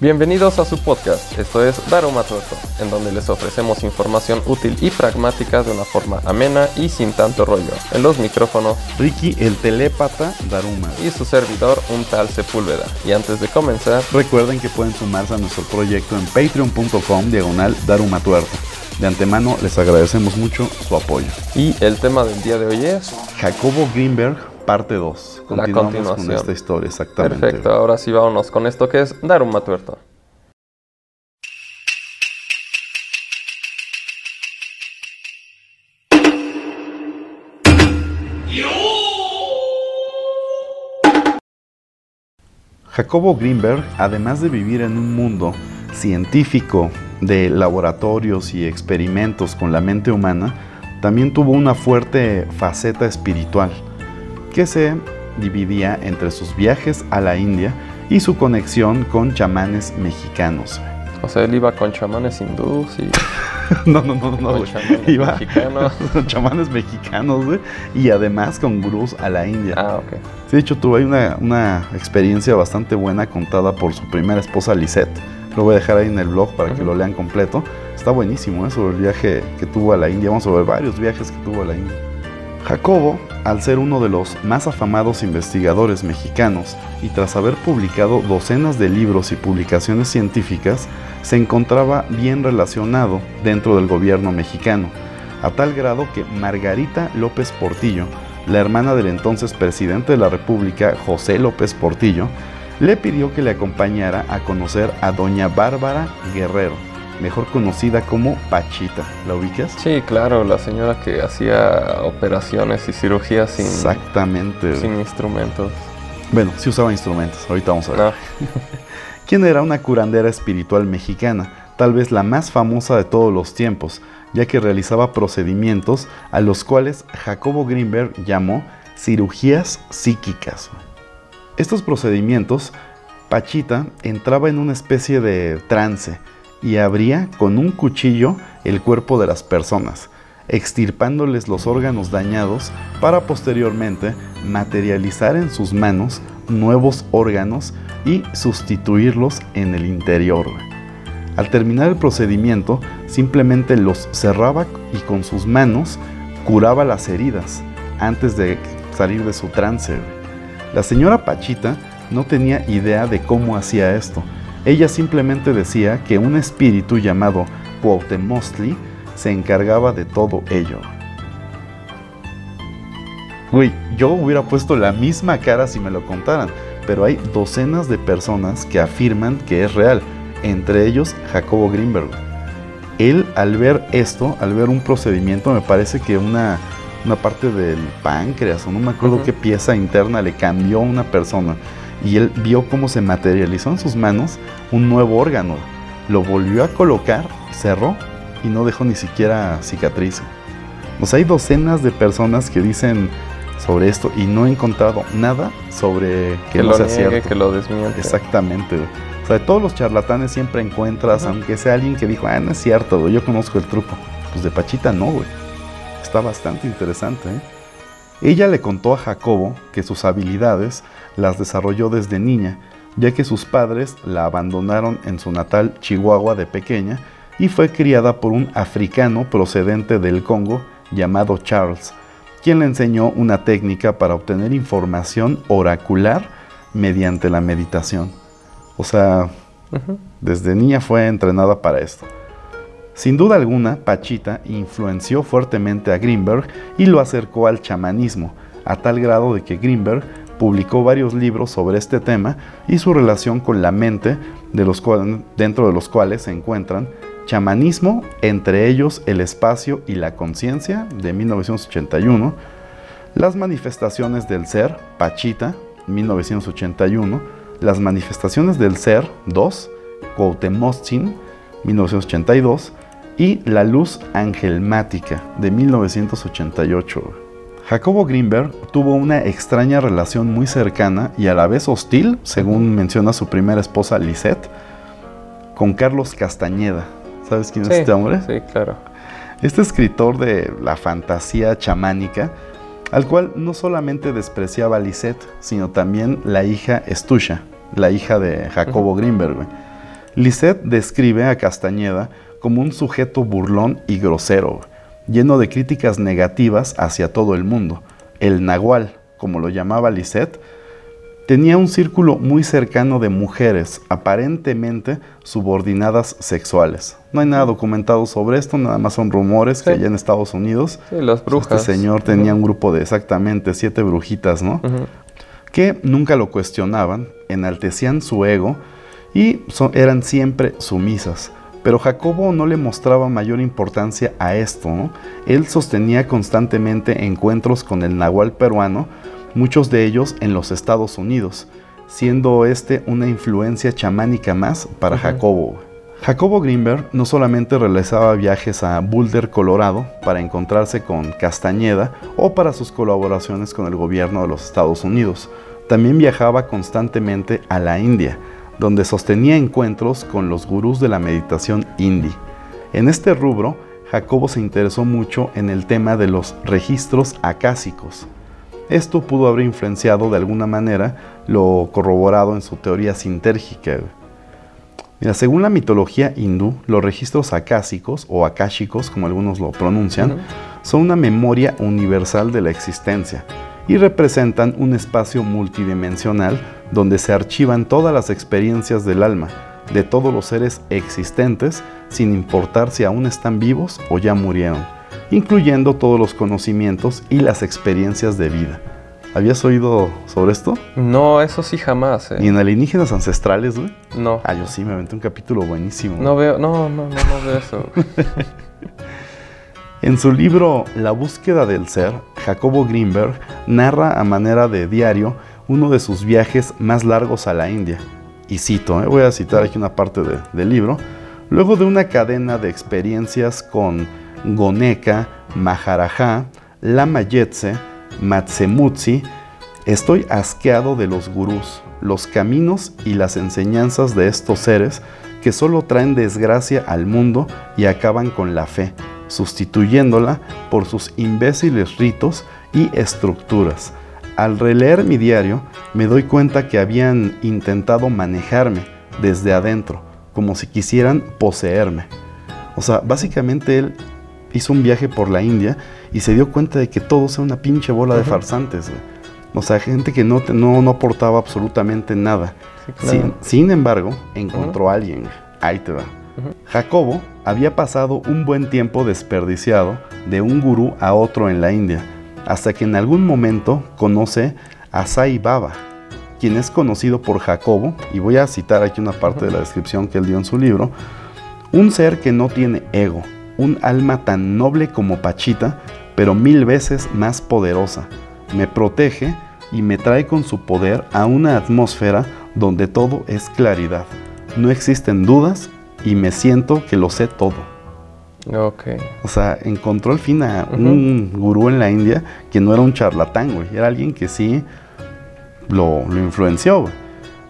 Bienvenidos a su podcast, esto es Daruma Tuerto, en donde les ofrecemos información útil y pragmática de una forma amena y sin tanto rollo. En los micrófonos, Ricky el telépata Daruma. y su servidor, un tal Sepúlveda. Y antes de comenzar, Recuerden que pueden sumarse a nuestro proyecto en patreon.com diagonal Daruma Tuerto. De antemano les agradecemos mucho su apoyo. y el tema del día de hoy es... Jacobo Greenberg, parte 2. La Continuamos continuación. con esta historia, exactamente. Perfecto, ahora sí vámonos con esto que es Daruma Tuerto. Jacobo Greenberg, además de vivir en un mundo científico de laboratorios y experimentos con la mente humana, también tuvo una fuerte faceta espiritual que se dividía entre sus viajes a la India y su conexión con chamanes mexicanos. O sea, él iba con chamanes hindús y No, no, no, no, güey. chamanes Iba mexicanos. con chamanes mexicanos, güey, y además con gurús a la India. Ah, ok. Sí, de hecho, tuve una, una experiencia bastante buena contada por su primera esposa, Lisette. Lo voy a dejar ahí en el blog para que Ujú. lo lean completo. Está buenísimo, ¿eh? Sobre el viaje que tuvo a la India. Vamos a ver varios viajes que tuvo a la India. Jacobo, al ser uno de los más afamados investigadores mexicanos y tras haber publicado docenas de libros y publicaciones científicas, se encontraba bien relacionado dentro del gobierno mexicano, a tal grado que Margarita López Portillo, la hermana del entonces presidente de la República, José López Portillo, le pidió que le acompañara a conocer a doña Bárbara Guerrero, mejor conocida como Pachita. ¿La ubicas? Sí, claro, la señora que hacía operaciones y cirugías sin, Exactamente. sin instrumentos. Bueno, sí usaba instrumentos, ahorita vamos a ver. No, quien era una curandera espiritual mexicana, tal vez la más famosa de todos los tiempos, ya que realizaba procedimientos a los cuales Jacobo Greenberg llamó cirugías psíquicas. Estos procedimientos, Pachita entraba en una especie de trance y abría con un cuchillo el cuerpo de las personas, extirpándoles los órganos dañados para posteriormente materializar en sus manos nuevos órganos y sustituirlos en el interior. Al terminar el procedimiento, simplemente los cerraba y con sus manos curaba las heridas antes de salir de su trance. La señora Pachita no tenía idea de cómo hacía esto. Ella simplemente decía que un espíritu llamado Cuauhtemostli se encargaba de todo ello. Güey, yo hubiera puesto la misma cara si me lo contaran, pero hay docenas de personas que afirman que es real, entre ellos Jacobo Greenberg. Él al ver esto, al ver un procedimiento, me parece que una, una parte del páncreas o no me acuerdo qué pieza interna le cambió a una persona y él vio cómo se materializó en sus manos un nuevo órgano. Lo volvió a colocar, cerró y no dejó ni siquiera cicatriz. Sea, hay docenas de personas que dicen sobre esto y no he encontrado nada sobre que, que no lo sea niegue, cierto. que lo desmiente. Exactamente. O sea, de todos los charlatanes siempre encuentras, aunque sea alguien que dijo, ah, no es cierto, güey, yo conozco el truco. Pues de Pachita no, güey. Está bastante interesante, ¿eh? Ella le contó a Jacobo que sus habilidades las desarrolló desde niña, ya que sus padres la abandonaron en su natal Chihuahua de pequeña y fue criada por un africano procedente del Congo llamado Charles, quien le enseñó una técnica para obtener información oracular mediante la meditación. O sea, desde niña fue entrenada para esto. Sin duda alguna, Pachita influenció fuertemente a Greenberg y lo acercó al chamanismo, a tal grado de que Greenberg publicó varios libros sobre este tema y su relación con la mente, de los dentro de los cuales se encuentran Chamanismo, entre ellos El espacio y la conciencia, de 1981, Las manifestaciones del ser, Pachita, 1981, Las manifestaciones del ser, 2, Cuauhtemostzin, 1982, y La luz angelmática, de 1988. Jacobo Greenberg tuvo una extraña relación muy cercana y a la vez hostil, según menciona su primera esposa Lisette, con Carlos Castañeda. ¿Sabes quién es este hombre? Sí, claro. Este escritor de la fantasía chamánica, al cual no solamente despreciaba a Lisette, sino también la hija Estusha, la hija de Jacobo Greenberg. güey. Lisette describe a Castañeda como un sujeto burlón y grosero, lleno de críticas negativas hacia todo el mundo. El nahual, como lo llamaba Lisette, tenía un círculo muy cercano de mujeres, aparentemente subordinadas sexuales. No hay nada documentado sobre esto, nada más son rumores que allá en Estados Unidos. Sí, las brujas. Este señor tenía un grupo de exactamente siete brujitas, ¿no? Que nunca lo cuestionaban, enaltecían su ego y eran siempre sumisas. Pero Jacobo no le mostraba mayor importancia a esto. ¿no? Él sostenía constantemente encuentros con el nahual peruano, muchos de ellos en los Estados Unidos, siendo este una influencia chamánica más para Jacobo. Jacobo Greenberg no solamente realizaba viajes a Boulder, Colorado, para encontrarse con Castañeda o para sus colaboraciones con el gobierno de los Estados Unidos, también viajaba constantemente a la India, donde sostenía encuentros con los gurús de la meditación hindi. En este rubro, Jacobo se interesó mucho en el tema de los registros acásicos. Esto pudo haber influenciado de alguna manera lo corroborado en su teoría sintérgica. Mira, según la mitología hindú, los registros acásicos o akáshicos, como algunos lo pronuncian, son una memoria universal de la existencia y representan un espacio multidimensional donde se archivan todas las experiencias del alma de todos los seres existentes, sin importar si aún están vivos o ya murieron, incluyendo todos los conocimientos y las experiencias de vida. ¿Habías oído sobre esto? No, eso sí jamás. ¿eh? ¿Y en alienígenas ancestrales, güey? No. Ah, yo sí, me aventé un capítulo buenísimo. No veo, no, no, no, no veo eso. En su libro La búsqueda del ser, Jacobo Greenberg narra a manera de diario uno de sus viajes más largos a la India. Y cito, eh, voy a citar aquí una parte del libro. Luego de una cadena de experiencias con Goneka, Maharaja, Lama Yetse, Matsemutsi, estoy asqueado de los gurús, los caminos y las enseñanzas de estos seres que solo traen desgracia al mundo y acaban con la fe sustituyéndola por sus imbéciles ritos y estructuras. Al releer mi diario, me doy cuenta que habían intentado manejarme desde adentro, como si quisieran poseerme. O sea, básicamente él hizo un viaje por la India y se dio cuenta de que todo era una pinche bola de farsantes. O sea, gente que no, no, no aportaba absolutamente nada. sin, embargo, encontró a alguien. Ahí te va. Jacobo había pasado un buen tiempo desperdiciado de un gurú a otro en la India, hasta que en algún momento conoce a Sai Baba, quien es conocido por Jacobo, y voy a citar aquí una parte de la descripción que él dio en su libro, un ser que no tiene ego, un alma tan noble como Pachita, pero mil veces más poderosa. Me protege y me trae con su poder a una atmósfera donde todo es claridad. No existen dudas y me siento que lo sé todo. Ok. O sea, encontró al fin a un gurú en la India que no era un charlatán, güey. Era alguien que sí lo, lo influenció,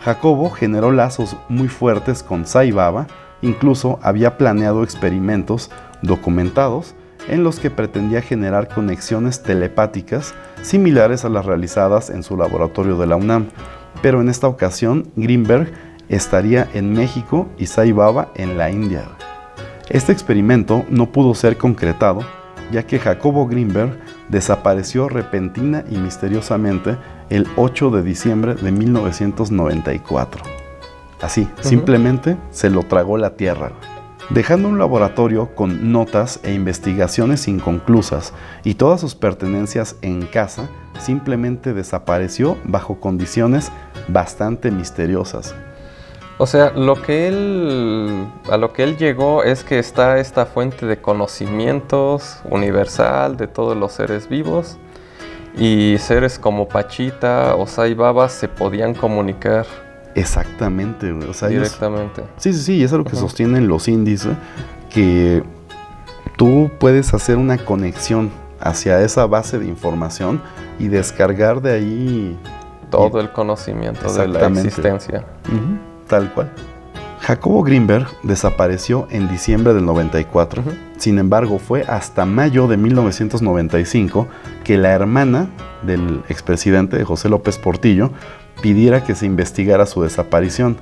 Jacobo generó lazos muy fuertes con Sai Baba, incluso había planeado experimentos documentados en los que pretendía generar conexiones telepáticas similares a las realizadas en su laboratorio de la UNAM. Pero en esta ocasión, Greenberg estaría en México y Sai Baba en la India. Este experimento no pudo ser concretado, ya que Jacobo Greenberg desapareció repentina y misteriosamente el 8 de diciembre de 1994. Así, simplemente se lo tragó la tierra. Dejando un laboratorio con notas e investigaciones inconclusas y todas sus pertenencias en casa, simplemente desapareció bajo condiciones bastante misteriosas. O sea, lo que él, a lo que él llegó es que está esta fuente de conocimientos universal de todos los seres vivos y seres como Pachita o Sai Baba se podían comunicar. Exactamente, O sea, Directamente. sí, sí, sí, eso es lo que sostienen los índices, que tú puedes hacer una conexión hacia esa base de información y descargar de ahí todo el conocimiento de la existencia tal cual. Jacobo Greenberg desapareció en diciembre del 94. Sin embargo, fue hasta mayo de 1995 que la hermana del expresidente José López Portillo pidiera que se investigara su desaparición.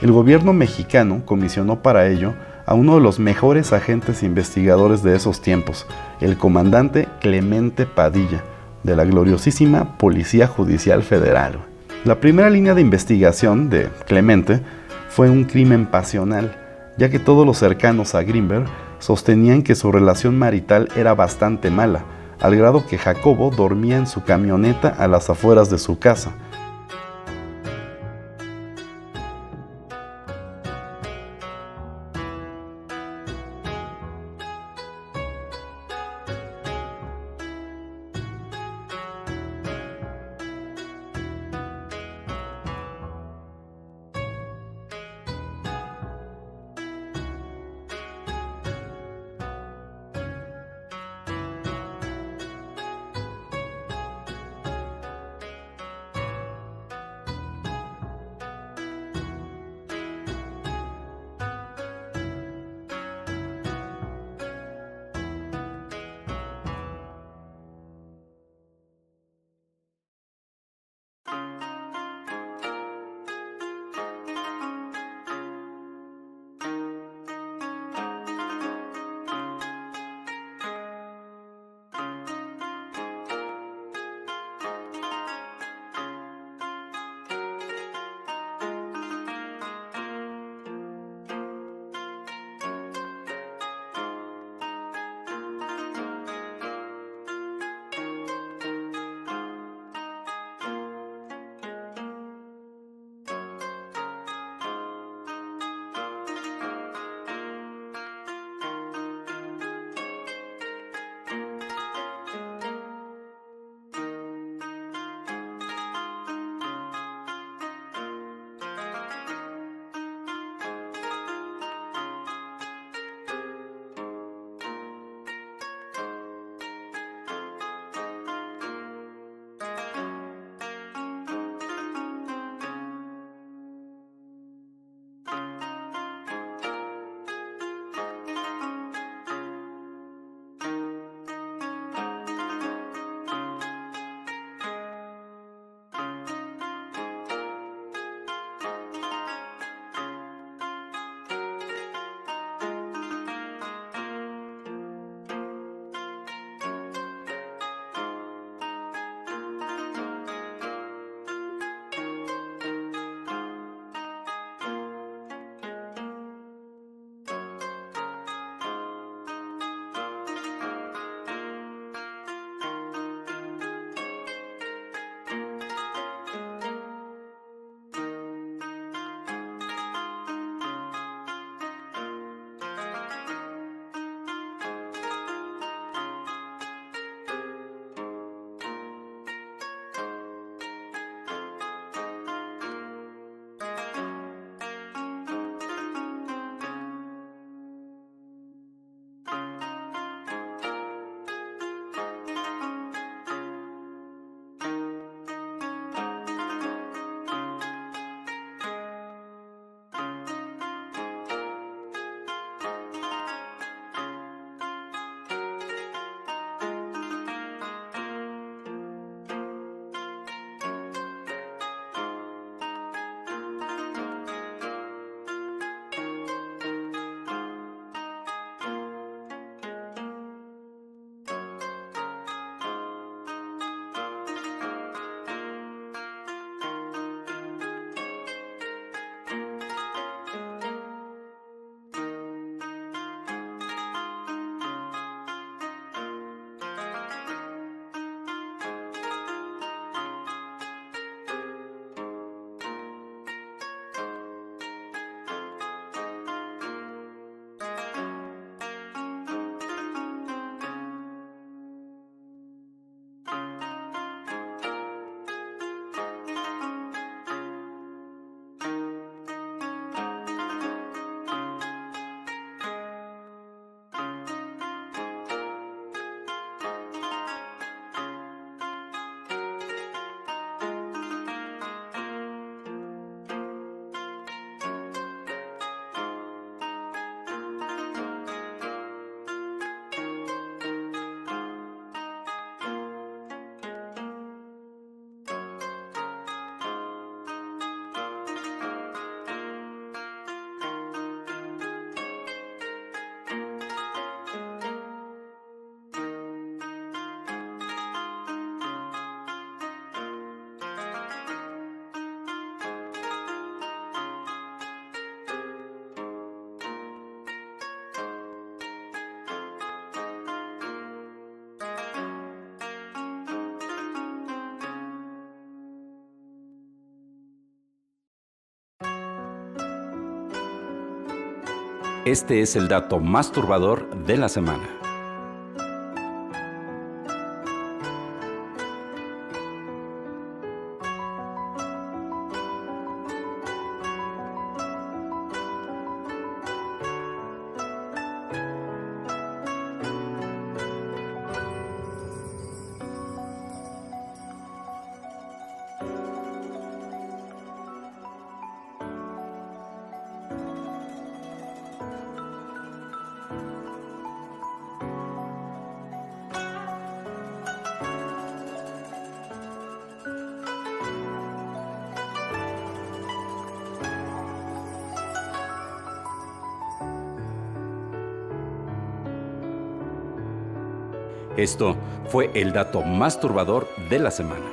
El gobierno mexicano comisionó para ello a uno de los mejores agentes investigadores de esos tiempos, el comandante Clemente Padilla, de la gloriosísima Policía Judicial Federal. La primera línea de investigación de Clemente fue un crimen pasional, ya que todos los cercanos a Greenberg sostenían que su relación marital era bastante mala, al grado que Jacobo dormía en su camioneta a las afueras de su casa, Este es el dato más turbador de la semana. Esto fue el dato más turbador de la semana.